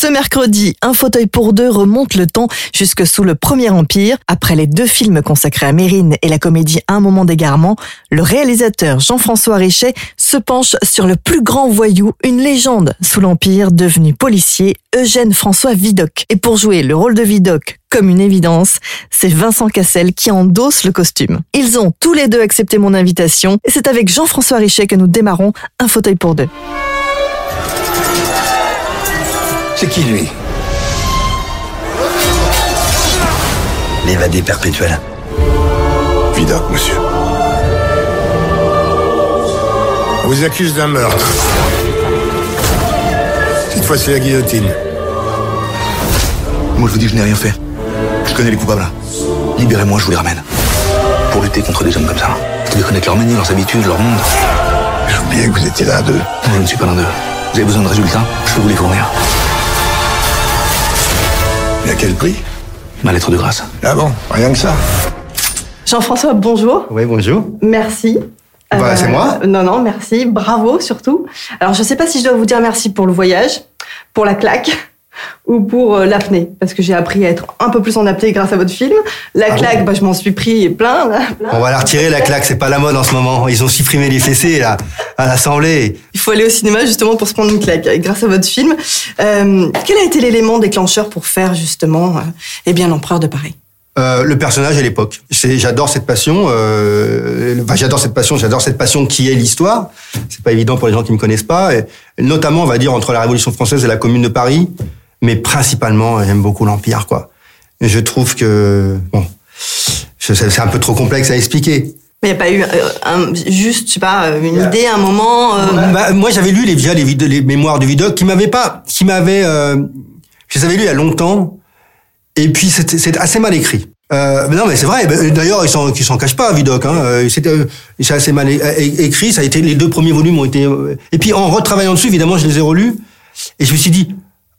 Ce mercredi, un fauteuil pour deux remonte le temps jusque sous le Premier Empire. Après les deux films consacrés à Mérine et la comédie Un moment d'égarement, le réalisateur Jean-François Richet se penche sur le plus grand voyou, une légende sous l'Empire, devenu policier, Eugène François Vidocq. Et pour jouer le rôle de Vidocq comme une évidence, c'est Vincent Cassel qui endosse le costume. Ils ont tous les deux accepté mon invitation et c'est avec Jean-François Richet que nous démarrons un fauteuil pour deux. C'est qui lui L'évadé perpétuel. Vidocq, monsieur. On vous accuse d'un meurtre. Cette fois, c'est la guillotine. Moi, je vous dis, je n'ai rien fait. Je connais les coupables. Libérez-moi, je vous les ramène. Pour lutter contre des hommes comme ça. Vous devez connaître leur manière, leurs habitudes, leur monde. J'ai oublié que vous étiez là à deux. Non, je ne suis pas l'un d'eux. Vous avez besoin de résultats Je peux vous les fournir. À quel prix Ma lettre de grâce. Ah bon, rien que ça. Jean-François, bonjour. Oui, bonjour. Merci. Bah, c'est moi. Non, non, merci. Bravo surtout. Alors, je ne sais pas si je dois vous dire merci pour le voyage, pour la claque ou pour euh, l'apnée, parce que j'ai appris à être un peu plus en apnée grâce à votre film. La Ah claque, bah, je m'en suis pris plein. là, plein. On va la retirer, la claque, c'est pas la mode en ce moment. Ils ont supprimé les fessées, là, à l'Assemblée. Il faut aller au cinéma justement pour se prendre une claque, et grâce à votre film. Euh, quel a été l'élément déclencheur pour faire justement euh, eh bien l'empereur de Paris? Euh, le personnage à l'époque. J'adore cette passion. Euh, enfin, j'adore cette passion. J'adore cette passion qui est l'histoire. C'est pas évident pour les gens qui me connaissent pas. Et notamment, on va dire entre la Révolution française et la Commune de Paris, mais principalement, j'aime beaucoup l'Empire, quoi. Je trouve que bon, c'est un peu trop complexe à expliquer. Mais il n'y a pas eu euh, un, juste, je sais pas, une idée, un moment. euh, Bah, moi, j'avais lu les, déjà les, les mémoires de Vidocq qui m'avaient pas, qui m'avaient, euh, je les avais lus il y a longtemps. Et puis, c'était c'est assez mal écrit. Euh, mais non, mais c'est vrai. Ben, D'ailleurs, ils s'en, ils s'en cachent pas, Vidocq. Hein. Euh, c'est assez mal écrit. Ça a été les deux premiers volumes ont été. Et puis, en retravaillant dessus, évidemment, je les ai relus. Et je me suis dit,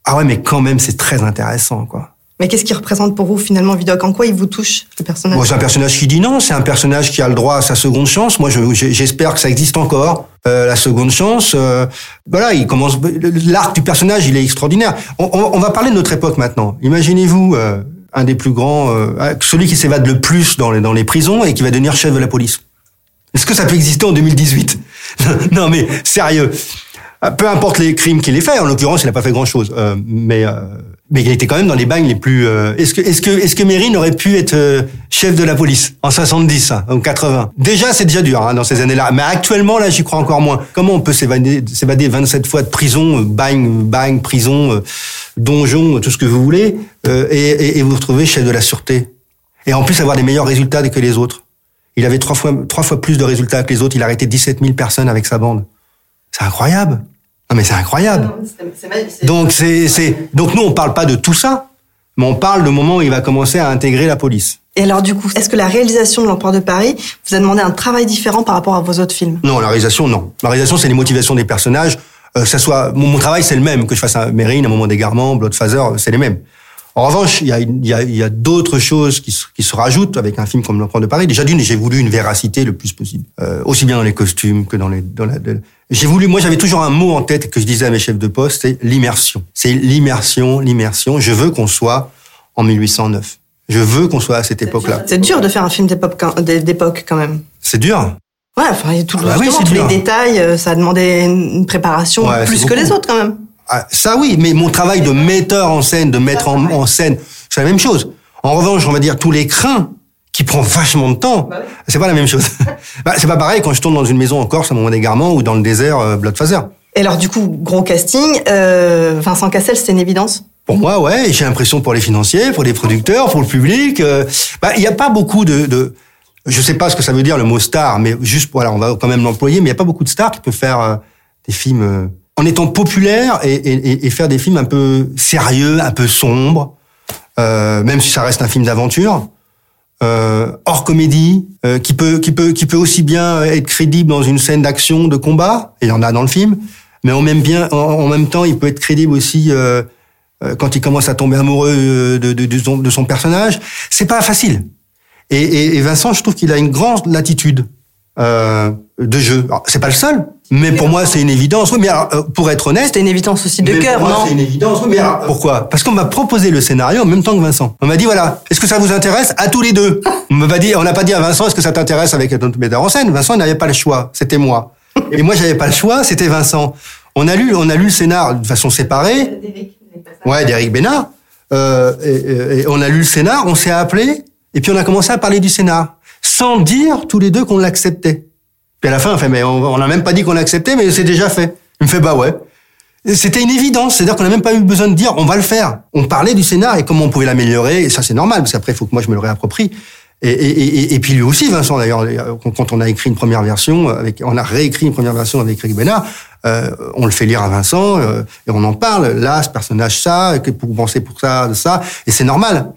ah ouais, mais quand même, c'est très intéressant, quoi. Mais qu'est-ce qui représente pour vous finalement Vidocq? En quoi il vous touche, le personnage? Bon, c'est un personnage qui dit non, c'est un personnage qui a le droit à sa seconde chance. Moi, je- j'espère que ça existe encore, euh, la seconde chance. Euh, voilà, il commence. L'arc du personnage, il est extraordinaire. On, on- on va parler de notre époque maintenant. Imaginez-vous euh, un des plus grands, euh, celui qui s'évade le plus dans les, dans les prisons et qui va devenir chef de la police. Est-ce que ça peut exister en 2018 Non, mais sérieux. Euh, Peu importe les crimes qu'il ait fait, en l'occurrence, il n'a pas fait grand-chose. Euh, mais euh, mais il était quand même dans les bagnes les plus. euh, est-ce que est-ce que est-ce que Mérine aurait pu être euh, chef de la police en 70 hein, ou 80 Déjà, c'est déjà dur hein, dans ces années-là. Mais actuellement, là, j'y crois encore moins. Comment on peut s'évader s'évader 27 fois de prison, euh, bagne, bagne, prison, euh, donjon, tout ce que vous voulez, et, et, et vous retrouver chef de la sûreté? Et en plus avoir des meilleurs résultats que les autres. Il avait trois fois, trois fois plus de résultats que les autres. Il a arrêté 17 000 personnes avec sa bande. C'est incroyable. Non, mais c'est incroyable. Donc, c'est, c'est, donc nous, on parle pas de tout ça, mais on parle du moment où il va commencer à intégrer la police. Et alors du coup, est-ce que la réalisation de l'empereur de Paris vous a demandé un travail différent par rapport à vos autres films? Non, la réalisation, non. La réalisation, c'est les motivations des personnages. Euh, que ça soit, mon, mon travail, c'est le même. Que je fasse un Mérine, un moment d'égarement, Bloodfather, c'est les mêmes. En revanche, il y a, y a, y a d'autres choses qui se, qui se rajoutent avec un film comme L'Empereur de Paris. Déjà d'une, j'ai voulu une véracité le plus possible, euh, aussi bien dans les costumes que dans les. Dans la, de- j'ai voulu, moi, j'avais toujours un mot en tête que je disais à mes chefs de poste, c'est l'immersion. C'est l'immersion, l'immersion. Je veux qu'on soit en 1809. Je veux qu'on soit à cette époque-là. C'est dur de faire un film d'époque quand- même. C'est dur. Ouais, enfin, il y a tout, Ah bah oui, tous les détails, euh, ça a demandé une préparation Ouais, plus que les autres quand même. Ah, ça oui, mais mon travail de metteur en scène, de mettre en, en scène, c'est la même chose. En revanche, on va dire tous les crins qui prend vachement de temps, c'est pas la même chose. bah, c'est pas pareil quand je tourne dans une maison en Corse à mon moment d'égarement ou dans le désert euh. Et alors du coup, gros casting, euh, Vincent Cassel, c'est une évidence? Pour moi, ouais. J'ai l'impression pour les financiers, pour les producteurs, pour le public. euh, bah, il n'y a pas beaucoup de, de. Je sais pas ce que ça veut dire le mot star, mais juste voilà, on va quand même l'employer. Mais il n'y a pas beaucoup de stars qui peuvent faire euh, des films euh, en étant populaires et, et, et- faire des films un peu sérieux, un peu sombres, euh, même si ça reste un film d'aventure. Euh, hors comédie, euh, qui peut qui peut qui peut aussi bien être crédible dans une scène d'action, de combat, et il y en a dans le film, mais en même bien en, même temps, il peut être crédible aussi euh, euh, quand il commence à tomber amoureux euh, de, de, de son, personnage. C'est pas facile. Et, et Vincent, je trouve qu'il a une grande latitude euh, de jeu. Alors, C'est pas le seul, mais pour moi, c'est une évidence. Oui, mais alors, euh, pour être honnête, C'était une évidence aussi de cœur, pour moi, non C'est une évidence. Oui, mais alors, pourquoi? Parce qu'on m'a proposé le scénario en même temps que Vincent. On m'a dit voilà, est-ce que ça vous intéresse? À tous les deux On m'a pas dit, on n'a pas dit à Vincent, est-ce que ça t'intéresse avec un autre metteur en scène? Vincent il n'avait pas le choix, c'était moi. Et moi, j'avais pas le choix, c'était Vincent. On a lu, on a lu le scénar de façon séparée. Ouais, d'Éric Bénard. Euh, et, et- et on a lu le scénar, on s'est appelé, et puis on a commencé à parler du scénar, sans dire tous les deux qu'on l'acceptait. Puis à la fin, on fait, mais on n'a même pas dit qu'on l'acceptait, mais c'est déjà fait. Il me fait, bah ouais. C'était une évidence, c'est-à-dire qu'on n'a même pas eu besoin de dire, on va le faire. On parlait du scénar et comment on pouvait l'améliorer, et ça c'est normal, parce qu'après, il faut que moi je me le réapproprie. Et, et, et, et puis lui aussi, Vincent, d'ailleurs, quand- quand on a écrit une première version, avec, on a réécrit une première version avec Eric Bénard, euh, on le fait lire à Vincent, euh, et on en parle. Là, ce personnage, ça, que vous pensez pour ça, de ça, et c'est normal.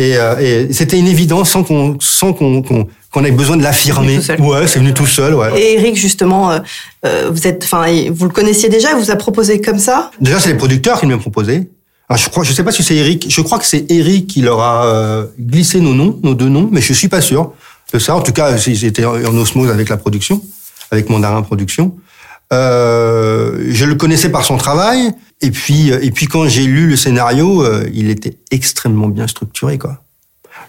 Et, euh, et c'était une évidence sans qu'on sans qu'on qu'on qu'on ait besoin de l'affirmer. Ouais, c'est venu tout seul, ouais. Et Eric, justement, euh, euh, vous êtes, enfin, vous le connaissiez déjà, il vous a proposé comme ça? Déjà, c'est les producteurs qui m'ont proposé. Alors, je crois, je sais pas si c'est Eric. Je crois que c'est Eric qui leur a euh, glissé nos noms, nos deux noms, mais je suis pas sûr de ça. En tout cas, j'étais en en osmose avec la production, avec Mandarin Production. Euh, je le connaissais par son travail, et puis, et puis quand j'ai lu le scénario, euh, il était extrêmement bien structuré, quoi.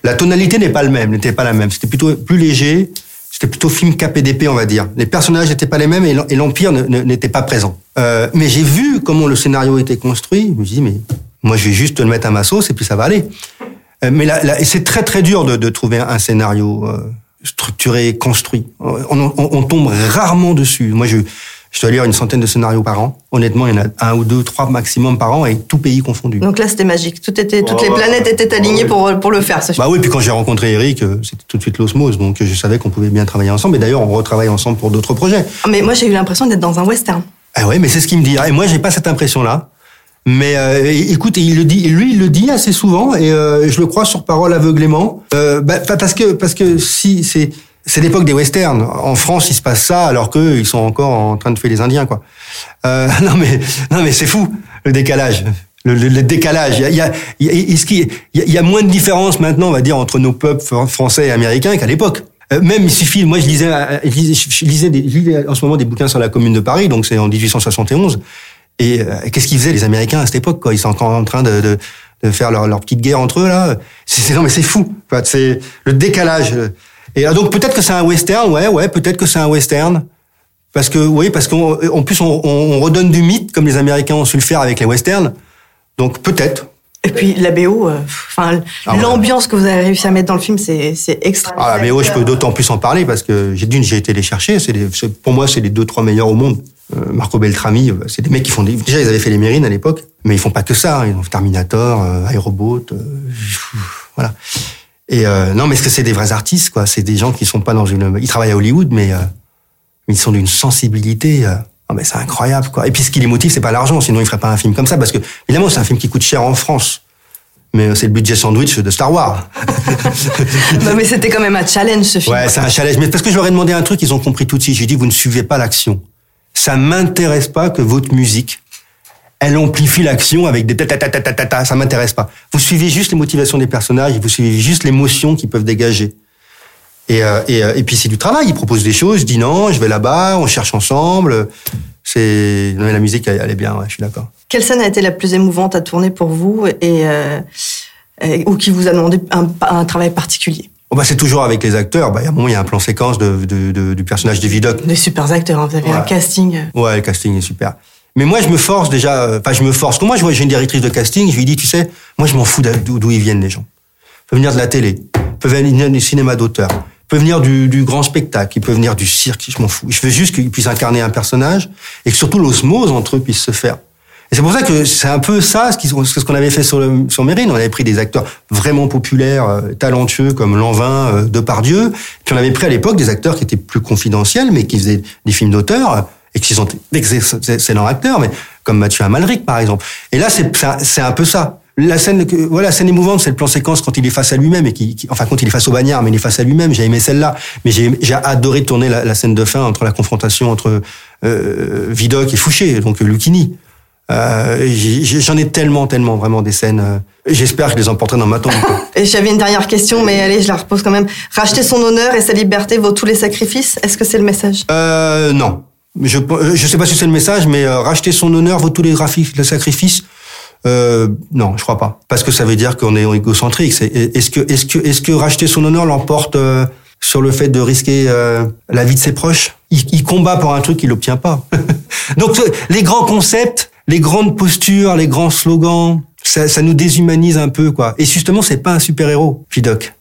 La tonalité n'est pas le même, n'était pas la même. C'était plutôt plus léger. C'était plutôt film KPDP, on va dire. Les personnages n'étaient pas les mêmes et l'em- et l'empire n'était pas présent. Euh, mais j'ai vu comment le scénario était construit. Je me suis dit, mais moi, je vais juste le mettre à ma sauce et puis ça va aller. Euh, mais là, là- c'est très très dur de, de trouver un scénario euh, structuré, construit. On, on- on tombe rarement dessus. Moi, je, je dois lire une centaine de scénarios par an. Honnêtement, il y en a un ou deux, trois maximum par an, et tout pays confondu. Donc là, c'était magique. Tout était, toutes Oh, les ouais. planètes étaient alignées pour, pour le faire, ce Bah oui, puis quand j'ai rencontré Eric, euh, c'était tout de suite l'osmose, donc je savais qu'on pouvait bien travailler ensemble. Et d'ailleurs, on retravaille ensemble pour d'autres projets. Mais moi, j'ai eu l'impression d'être dans un western. Ah ouais, mais c'est ce qu'il me dit. Et moi, j'ai pas cette impression-là. Mais euh, écoute, il le dit, lui, il le dit assez souvent, et euh, je le crois sur parole aveuglément. Euh, bah, pa- parce que parce que si c'est c'est l'époque des westerns. En France, il se passe ça, alors qu'eux, ils sont encore en train de faire les Indiens, quoi. Euh, non mais non mais c'est fou le décalage. Le, décalage. Il y a, il y, a, il y a- moins de différence maintenant, on va dire, entre nos peuples fr- français et américains qu'à l'époque. Euh, Même il suffit, moi je lisais, euh, je lisais, je lisais, je lisais en ce moment des bouquins sur la Commune de Paris, donc c'est en 1871. Et euh, qu'est-ce qu'ils faisaient les Américains à cette époque quoi? Ils sont encore en train de, de, de faire leur, petite guerre entre eux là. C'est non mais c'est fou. C'est le décalage. Et donc peut-être que c'est un western, ouais, ouais, peut-être que c'est un western. Parce que oui, parce qu'en en plus on, on, on redonne du mythe comme les Américains ont su le faire avec les westerns. Donc peut-être. Et puis la BO, euh, enfin Ah ouais. l'ambiance que vous avez réussi à mettre dans le film, c'est c'est extra. Ah, mais oui, je peux d'autant plus en parler parce que j'ai d'une, j'ai été les chercher. C'est pour moi, c'est les deux, trois meilleurs au monde. Euh, Marco Beltrami, euh, c'est des mecs qui font des, déjà ils avaient fait les Mérines à l'époque, mais ils font pas que ça. hein. Ils ont fait Terminator, euh, Aerobot, euh, voilà. Et euh, non, mais est-ce que c'est des vrais artistes, quoi? C'est des gens qui sont pas dans une, ils travaillent à Hollywood, mais, euh, ils sont d'une sensibilité. Euh, non, mais c'est incroyable, quoi. Et puis ce qui les motive, c'est pas l'argent, sinon ils feraient pas un film comme ça, parce que évidemment, c'est un film qui coûte cher en France. Mais euh, c'est le budget sandwich de Star Wars. Non, mais c'était quand même un challenge ce film. Ouais, c'est un challenge. Mais parce que je leur ai demandé un truc, ils ont compris tout de suite. J'ai dit, vous ne suivez pas l'action. Ça m'intéresse pas que votre musique, elle amplifie l'action avec des ta ta ta ta. Ça m'intéresse pas. Vous suivez juste les motivations des personnages, vous suivez juste l'émotion qu'ils peuvent dégager. Et, euh, et, euh, et puis c'est du travail. Ils proposent des choses. Je dis non, je vais là-bas, on cherche ensemble. C'est la musique, elle, elle est bien. Ouais, je suis d'accord. Quelle scène a été la plus émouvante à tourner pour vous et, euh, et- ou qui vous a demandé un, un travail particulier? Bon, bah, c'est toujours avec les acteurs. Bah, il y a un moment, il y a un plan séquence de, de- de- du personnage de Vidocq. Des super acteurs, hein, vous avez Ouais. un casting. Ouais, le casting est super. Mais moi, je me force déjà. euh, Enfin, je me force. Quand moi, je vois une directrice de casting, je lui dis, tu sais, moi, je m'en fous d'où ils viennent les gens. Ils peuvent venir de la télé, ils peuvent venir du cinéma d'auteur, ils peuvent venir du, du grand spectacle, ils peuvent venir du cirque. Je m'en fous. Je veux juste qu'ils puissent incarner un personnage et que surtout l'osmose entre eux puisse se faire. Et c'est pour ça que c'est un peu ça, ce qu'on avait fait sur, le, sur Mérine. On avait pris des acteurs vraiment populaires, euh, talentueux, comme Lanvin, euh, Depardieu. Puis on avait pris à l'époque des acteurs qui étaient plus confidentiels, mais qui faisaient des films d'auteur, et qui sont d'excellents acteurs, mais comme Mathieu Amalric, par exemple. Et là, c'est un- peu ça. La scène, voilà, la scène émouvante, c'est le plan séquence quand il est face à lui-même et qui, qui- enfin quand il est face au bagnard, mais il est face à lui-même. J'ai aimé celle-là, mais j'ai j'ai adoré tourner la, la scène de fin entre la confrontation entre euh, Vidocq et Fouché, donc Lucchini. Euh, J'en ai tellement, tellement vraiment des scènes. euh, J'espère que je les emporterai dans ma tombe. j'avais une dernière question, mais allez, je la repose quand même. Racheter son honneur et sa liberté vaut tous les sacrifices? Est-ce que c'est le message? Euh, non. Je euh, je sais pas si c'est le message, mais euh, racheter son honneur vaut tous les graphiques, le sacrifice. Euh, non, je crois pas, parce que ça veut dire qu'on est égocentrique. Est-ce que est-ce que est-ce que racheter son honneur l'emporte euh, sur le fait de risquer euh, la vie de ses proches? Il, il combat pour un truc qu'il n'obtient pas. Donc euh, les grands concepts, les grandes postures, les grands slogans, ça, ça nous déshumanise un peu, quoi. Et justement, c'est pas un super héros, Vidocq.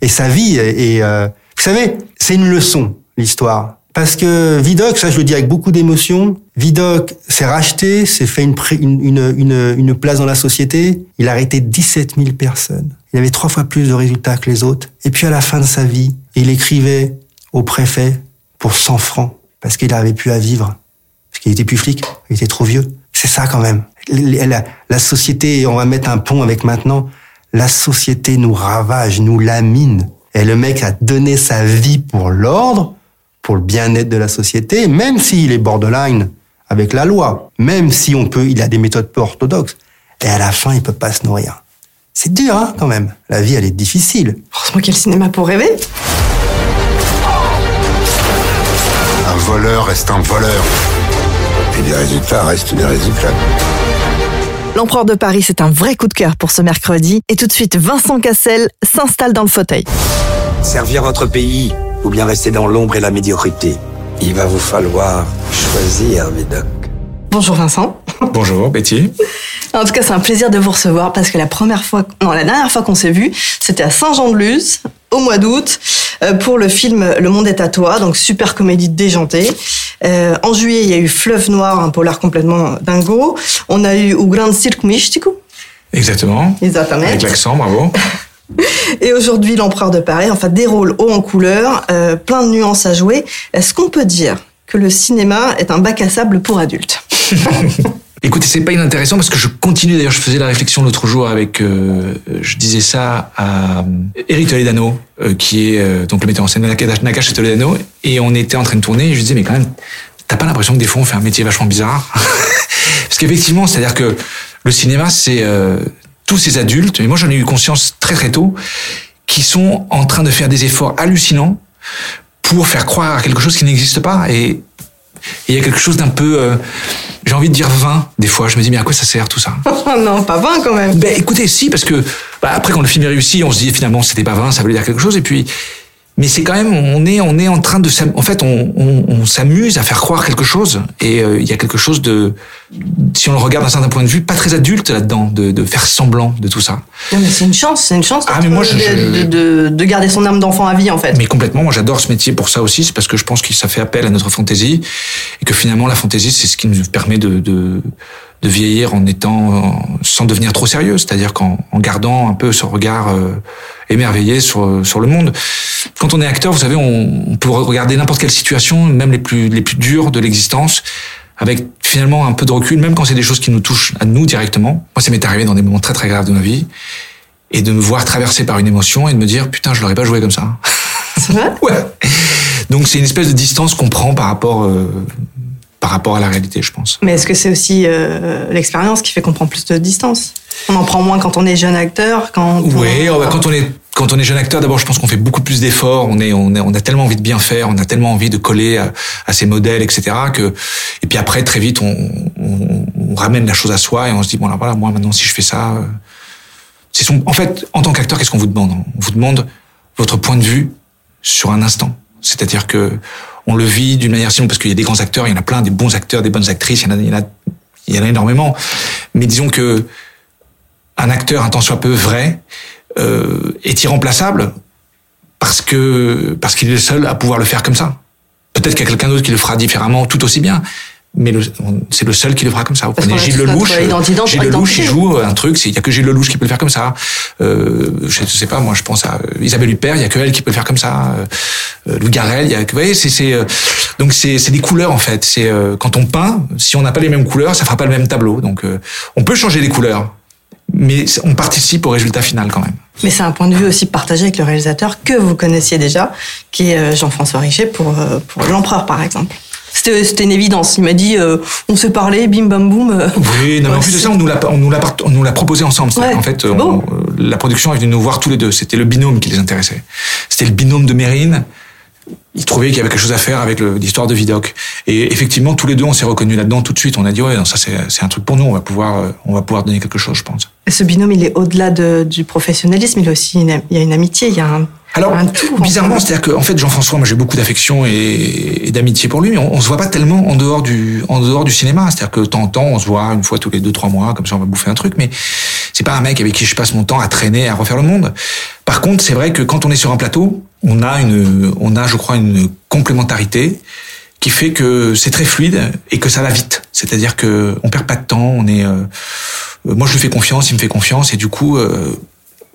Et sa vie euh, vous savez, c'est une leçon, l'histoire. Parce que Vidocq, ça je le dis avec beaucoup d'émotion, Vidocq s'est racheté, s'est fait une, une, une, une, place dans la société, il a arrêté 17 000 personnes. Il avait trois fois plus de résultats que les autres. Et puis à la fin de sa vie, il écrivait au préfet pour 100 francs, parce qu'il n'avait plus à vivre. Parce qu'il était plus flic, il était trop vieux. C'est ça quand même. La société, on va mettre un pont avec maintenant, la société nous ravage, nous lamine. Et le mec a donné sa vie pour l'ordre, pour le bien-être de la société, même s'il est borderline avec la loi, même si on peut, il a des méthodes peu orthodoxes. Et à la fin, il peut pas se nourrir. C'est dur, hein, quand même. La vie, elle est difficile. Heureusement qu'il y a le cinéma pour rêver. Un voleur reste un voleur. Et les résultats restent des résultats. L'Empereur de Paris, c'est un vrai coup de cœur pour ce mercredi. Et tout de suite, Vincent Cassel s'installe dans le fauteuil. Servir votre pays ou bien rester dans l'ombre et la médiocrité. Il va vous falloir choisir, Médoc. Bonjour Vincent. Bonjour Betty. En tout cas, c'est un plaisir de vous recevoir parce que la première fois, non, la dernière fois qu'on s'est vu, c'était à Saint-Jean-de-Luz, au mois d'août, euh, pour le film Le Monde est à toi, donc super comédie déjantée. Euh, en juillet, il y a eu Fleuve Noir, un polar complètement dingo. On a eu O Grand Cirque Místico. Exactement. Exatamente. Avec l'accent, bravo. Et aujourd'hui, l'Empereur de Paris, enfin des rôles hauts en couleur, euh, plein de nuances à jouer. Est-ce qu'on peut dire que le cinéma est un bac à sable pour adultes? Écoutez, c'est pas inintéressant parce que je continue. D'ailleurs, je faisais la réflexion l'autre jour avec, euh, je disais ça à Eric Toledano, euh, qui est euh, donc le metteur en scène de Naka- Nakash Toledano, et on était en train de tourner. Et je disais, mais quand même, t'as pas l'impression que des fois on fait un métier vachement bizarre? Parce qu'effectivement, c'est-à-dire que le cinéma, c'est euh, tous ces adultes, et moi j'en ai eu conscience très très tôt, qui sont en train de faire des efforts hallucinants pour faire croire à quelque chose qui n'existe pas. Et il y a quelque chose d'un peu, euh, j'ai envie de dire vain, des fois. Je me dis, mais à quoi ça sert tout ça? Oh non, pas 20 quand même. Ben écoutez, si, parce que bah, après, quand le film est réussi, on se dit finalement, c'était pas vain, ça voulait dire quelque chose. Et puis, mais c'est quand même, on est, on est en train de, en fait, on, on, on s'amuse à faire croire quelque chose. Et euh, il y a quelque chose de, si on le regarde d'un certain point de vue, pas très adulte là-dedans, de, de faire semblant de tout ça. Non, mais c'est une chance, c'est une chance Ah, mais moi, de, je- je- de, de- de garder son âme d'enfant à vie en fait. Mais complètement, moi j'adore ce métier pour ça aussi, c'est parce que je pense que ça fait appel à notre fantaisie et que finalement la fantaisie c'est ce qui nous permet de, de, de vieillir en étant sans devenir trop sérieux, c'est-à-dire qu'en en gardant un peu ce regard euh, émerveillé sur sur le monde. Quand on est acteur, vous savez, on, on peut regarder n'importe quelle situation, même les plus les plus dures de l'existence avec finalement un peu de recul, même quand c'est des choses qui nous touchent à nous directement. Moi, ça m'est arrivé dans des moments très très graves de ma vie, et de me voir traversé par une émotion et de me dire putain, je l'aurais pas joué comme ça. C'est vrai? Ouais. Donc c'est une espèce de distance qu'on prend par rapport euh, par rapport à la réalité, je pense. Mais est-ce que c'est aussi euh, l'expérience qui fait qu'on prend plus de distance? On en prend moins quand on est jeune acteur, quand on- Oui, bah, quand on est quand on est jeune acteur, d'abord, je pense qu'on fait beaucoup plus d'efforts. On est, on on a tellement envie de bien faire, on a tellement envie de coller à, à ces modèles, etc. Que et puis après, très vite, on, on, on ramène la chose à soi et on se dit bon là voilà, moi maintenant si je fais ça, euh, c'est son. En fait, en tant qu'acteur, qu'est-ce qu'on vous demande On vous demande votre point de vue sur un instant. C'est-à-dire que on le vit d'une manière sinon parce qu'il y a des grands acteurs, il y en a plein, des bons acteurs, des bonnes actrices, il y en a, il y en a, énormément. Mais disons que un acteur, un tant soit peu vrai, euh, est irremplaçable parce que parce qu'il est le seul à pouvoir le faire comme ça. Peut-être qu'il y a quelqu'un d'autre qui le fera différemment, tout aussi bien. Mais c'est le seul qui le fera comme ça. Vous prenez Gilles Lelouch, Gilles Lelouch, il joue un truc, il y a que Gilles Lelouch qui peut le faire comme ça. Euh, je sais pas, moi je pense à euh, Isabelle Huppert, il y a que elle qui peut le faire comme ça. Euh, euh, Louis Garrel, il y a que, vous voyez, c'est, c'est, euh, donc c'est, des couleurs en fait. C'est euh, quand on peint, si on n'a pas les mêmes couleurs, ça fera pas le même tableau. Donc euh, on peut changer les couleurs, mais on participe au résultat final quand même. Mais c'est un point de vue aussi partagé avec le réalisateur que vous connaissiez déjà, qui est euh, Jean-François Richer pour, euh, pour L'Empereur, par exemple. C'était c'était une évidence. Il m'a dit, euh, on s'est parlé, bim bam boum. Oui, non, mais en plus de ça, on nous l'a, on nous l'a, part- on nous l'a proposé ensemble. Ouais, qu'en fait, on- euh, la production est venue nous voir tous les deux. C'était le binôme qui les intéressait. C'était le binôme de Mérine. Ils trouvaient qu'il y avait quelque chose à faire avec l'histoire de Vidocq. Et effectivement, tous les deux, on s'est reconnus là-dedans tout de suite. On a dit, ouais, non, ça, c'est, un truc pour nous. On va pouvoir, euh, on va pouvoir donner quelque chose, je pense. Ce binôme, il est au-delà de- du professionnalisme. Il, est aussi une, il y a une amitié, il y a un, Alors, un tout. bizarrement, c'est-à-dire qu'en fait, Jean-François, moi, j'ai beaucoup d'affection et, et d'amitié pour lui, mais on, on se voit pas tellement en dehors du, en dehors du cinéma. C'est-à-dire que de temps en temps, on se voit une fois tous les deux, trois mois, comme ça, on va bouffer un truc, mais c'est pas un mec avec qui je passe mon temps à traîner, à refaire le monde. Par contre, c'est vrai que quand on est sur un plateau, on a une, on a, je crois, une complémentarité qui fait que c'est très fluide et que ça va vite. C'est-à-dire que on perd pas de temps, on est, euh, moi je lui fais confiance, il me fait confiance et du coup, euh,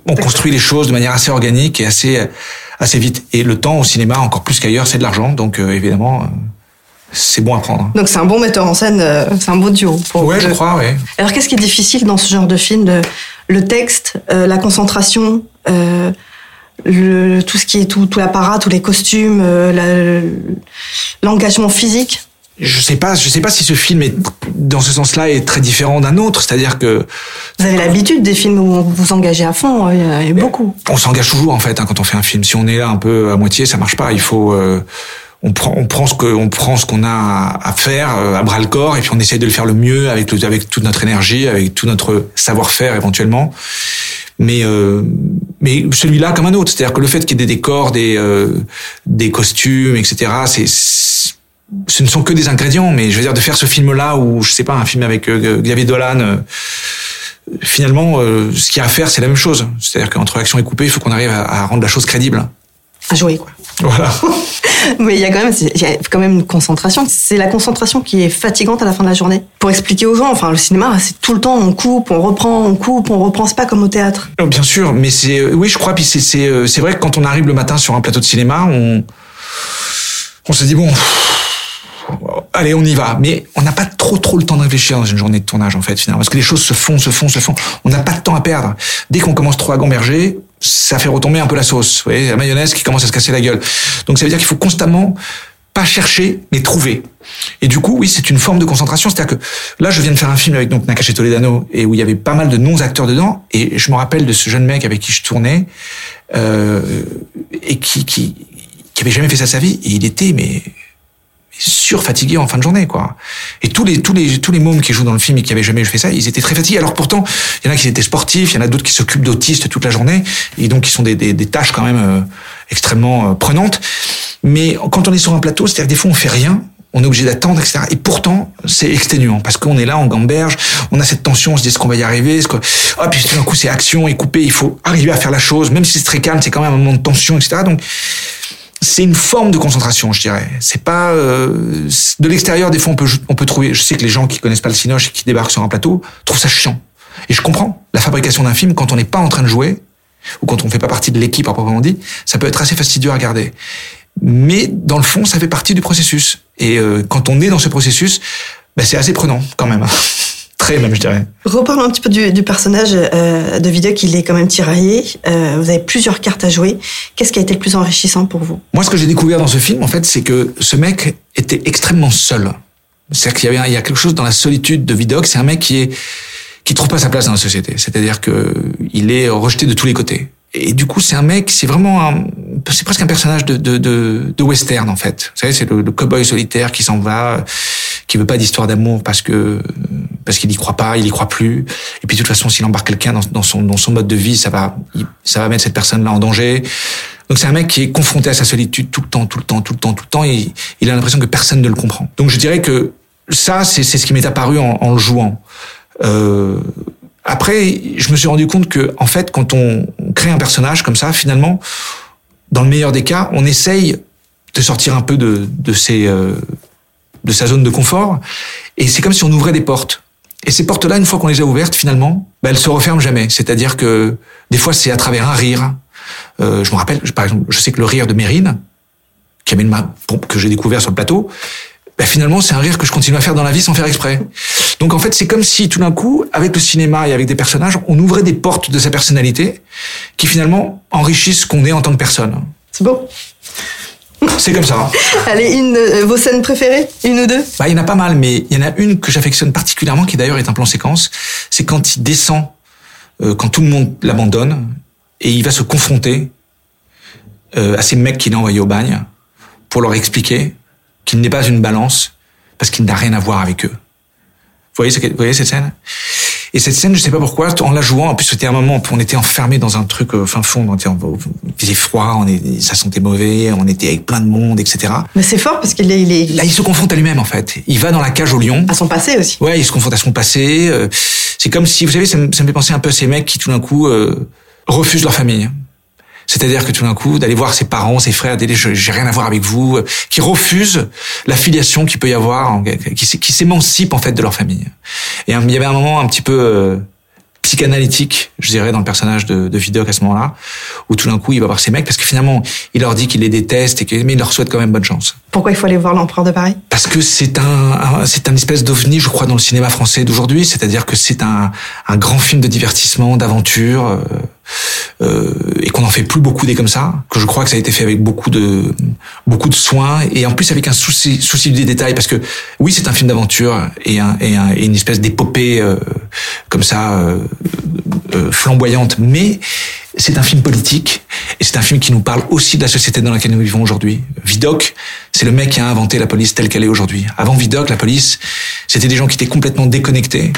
on construit les choses de manière assez organique et assez assez vite. Et le temps au cinéma, encore plus qu'ailleurs, c'est de l'argent. Donc euh, évidemment, euh, c'est bon à prendre. Donc c'est un bon metteur en scène, euh, c'est un beau duo. Pour Ouais, je le- crois, ouais. Alors qu'est-ce qui est difficile dans ce genre de film le, le texte, euh, la concentration, euh, le, tout ce qui est tout, tout l'apparat, tous les costumes, euh, la- l'engagement physique. Je sais pas, je sais pas si ce film est dans ce sens-là est très différent d'un autre. C'est-à-dire que Vous avez l'habitude des films où vous vous engagez à fond, euh, il y a beaucoup. on s'engage toujours en fait hein, quand on fait un film. Si on est là un peu à moitié, ça marche pas. Il faut euh, on prend on prend ce que on prend ce qu'on a à à faire euh, à bras le corps et puis on essaye de le faire le mieux avec le, avec toute notre énergie, avec tout notre savoir-faire éventuellement. Mais euh, mais celui-là comme un autre, c'est-à-dire que le fait qu'il y ait des décors, des euh, des costumes, etc. C'est ce ne sont que des ingrédients, mais je veux dire de faire ce film-là ou je sais pas un film avec euh, Dolan. euh, finalement, euh, ce qu'il y a à faire, c'est la même chose. C'est-à-dire qu'entre action et coupé, il faut qu'on arrive à rendre la chose crédible. À jouer, quoi. Voilà. Mais il y a quand même, il y a quand même une concentration. C'est la concentration qui est fatigante à la fin de la journée. Pour expliquer aux gens, enfin, le cinéma, c'est tout le temps, on coupe, on reprend, on coupe, on reprend. C'est pas comme au théâtre. Bien sûr, mais c'est oui, je crois. Puis c'est c'est euh, c'est vrai que quand on arrive le matin sur un plateau de cinéma, on on se dit bon, allez, on y va. Mais on n'a pas trop trop le temps de réfléchir dans une journée de tournage en fait finalement, parce que les choses se font, se font, se font. On n'a pas de temps à perdre. Dès qu'on commence trop à gamberger, ça fait retomber un peu la sauce. Vous voyez, la mayonnaise qui commence à se casser la gueule. Donc ça veut dire qu'il faut constamment pas chercher, mais trouver. Et du coup, oui, c'est une forme de concentration. C'est-à-dire que là, je viens de faire un film avec donc Nakache Toledano et où il y avait pas mal de non-acteurs dedans. Et je me rappelle de ce jeune mec avec qui je tournais euh, et qui, qui qui avait jamais fait ça sa vie. Et il était mais surfatigué en fin de journée, quoi. Et tous les tous les tous les mômes qui jouent dans le film et qui avaient jamais fait ça, ils étaient très fatigués. Alors pourtant, il y en a qui étaient sportifs, il y en a d'autres qui s'occupent d'autistes toute la journée et donc qui sont des des, des tâches quand même euh, extrêmement euh, prenantes. Mais quand on est sur un plateau, c'est-à-dire des fois on fait rien, on est obligé d'attendre, etc. Et pourtant, c'est exténuant parce qu'on est là, on gamberge, on a cette tension, on se dit est-ce qu'on va y arriver, est-ce que ah puis tout d'un coup c'est action et coupé, il faut arriver à faire la chose, même si c'est très calme, c'est quand même un moment de tension, etc. Donc c'est une forme de concentration, je dirais. C'est pas euh, de l'extérieur. Des fois, on peut on peut trouver. Je sais que les gens qui connaissent pas le cinoche et qui débarquent sur un plateau trouvent ça chiant. Et je comprends. La fabrication d'un film, quand on n'est pas en train de jouer ou quand on fait pas partie de l'équipe à proprement dit, ça peut être assez fastidieux à regarder. Mais dans le fond, ça fait partie du processus. Et euh, quand on est dans ce processus, ben, c'est assez prenant quand même. Très même, je dirais. Reparlons un petit peu du, du personnage euh, de vidéo qu'il est quand même tiraillé. Euh, vous avez plusieurs cartes à jouer. Qu'est-ce qui a été le plus enrichissant pour vous? Moi, ce que j'ai découvert dans ce film, en fait, c'est que ce mec était extrêmement seul. C'est-à-dire qu'il y avait il y a quelque chose dans la solitude de Vidocq. C'est un mec qui est qui trouve pas sa place dans la société. C'est-à-dire que il est rejeté de tous les côtés. Et du coup, c'est un mec, c'est vraiment un, c'est presque un personnage de, de, de, de western en fait. Vous savez, c'est le, le cow-boy solitaire qui s'en va, qui veut pas d'histoire d'amour parce que parce qu'il y croit pas, il y croit plus. Et puis de toute façon, s'il embarque quelqu'un dans, son dans son mode de vie, ça va ça va mettre cette personne-là en danger. Donc c'est un mec qui est confronté à sa solitude tout le temps, tout le temps, tout le temps, tout le temps. Et il a l'impression que personne ne le comprend. Donc je dirais que ça, c'est c'est ce qui m'est apparu en, en le jouant. Euh, après, je me suis rendu compte que, en fait, quand on crée un personnage comme ça, finalement, dans le meilleur des cas, on essaye de sortir un peu de, de ces, euh, de sa zone de confort. Et c'est comme si on ouvrait des portes. Et ces portes-là, une fois qu'on les a ouvertes, finalement, bah, elles se referment jamais. C'est-à-dire que des fois, c'est à travers un rire. Euh, je me rappelle, par exemple, je sais que le rire de Mérine, qui amène ma, que j'ai découvert sur le plateau, bah, finalement, c'est un rire que je continue à faire dans la vie sans faire exprès. Donc en fait, c'est comme si tout d'un coup, avec le cinéma et avec des personnages, on ouvrait des portes de sa personnalité qui finalement enrichissent ce qu'on est en tant que personne. C'est beau. C'est comme ça. Allez, une de vos scènes préférées? Une ou deux? Bah, Il y en a pas mal, mais il y en a une que j'affectionne particulièrement, qui d'ailleurs est un plan séquence. C'est quand il descend, euh, quand tout le monde l'abandonne, et il va se confronter euh, à ces mecs qu'il a envoyés au bagne pour leur expliquer qu'il n'est pas une balance, parce qu'il n'a rien à voir avec eux. Vous voyez, vous voyez cette scène? Et cette scène, je sais pas pourquoi, en la jouant, en plus c'était un moment où on était enfermé dans un truc euh, fin fond, on était, il faisait froid, on est, ça sentait mauvais, on était avec plein de monde, etc. Mais c'est fort parce qu'il est, il est... Là, il se confronte à lui-même en fait. Il va dans la cage au lion. À son passé aussi. Ouais, il se confronte à son passé. Euh, c'est comme si, vous savez, ça me, ça me fait penser un peu à ces mecs qui tout d'un coup euh, refusent leur famille. C'est-à-dire que tout d'un coup, d'aller voir ses parents, ses frères, d'aller, j'ai rien à voir avec vous, euh, qui refusent la filiation qu'il peut y avoir, qui, qui s'émancipent en fait de leur famille. Et il y avait un moment un petit peu euh, psychanalytique, je dirais, dans le personnage de, de Vidocq à ce moment-là, où tout d'un coup, il va voir ces mecs parce que finalement, il leur dit qu'il les déteste et que, mais il leur souhaite quand même bonne chance. Pourquoi il faut aller voir l'empereur de Paris? Parce que c'est un, c'est un espèce d'ovni, je crois, dans le cinéma français d'aujourd'hui. C'est-à-dire que c'est un, un grand film de divertissement, d'aventure. Euh, euh, et qu'on en fait plus beaucoup des comme ça, que je crois que ça a été fait avec beaucoup de beaucoup de soins et en plus avec un souci souci des détails parce que oui c'est un film d'aventure et, un, et, un, et, une espèce d'épopée euh, comme ça euh, euh, flamboyante, mais c'est un film politique et c'est un film qui nous parle aussi de la société dans laquelle nous vivons aujourd'hui. Vidocq, c'est le mec qui a inventé la police telle qu'elle est aujourd'hui. Avant Vidocq, la police, c'était des gens qui étaient complètement déconnectés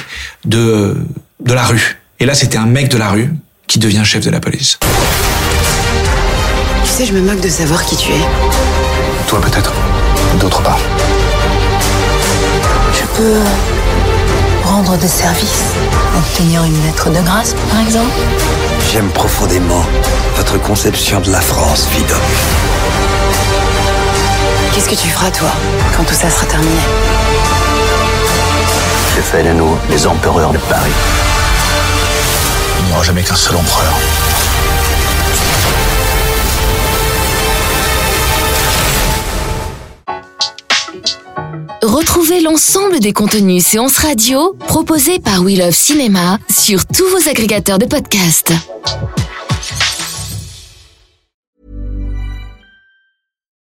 de de la rue. Et là, c'était un mec de la rue qui devient chef de la police. Tu sais, je me moque de savoir qui tu es. Toi peut-être, d'autres pas. Je peux rendre des services, obtenir une lettre de grâce, par exemple. J'aime profondément votre conception de la France, Vidocq. Qu'est-ce que tu feras, toi, quand tout ça sera terminé? Je fais de nous les empereurs de Paris. Il n'y aura jamais qu'un seul empereur. Retrouvez l'ensemble des contenus séances radio proposés par We Love Cinéma sur tous vos agrégateurs de podcasts.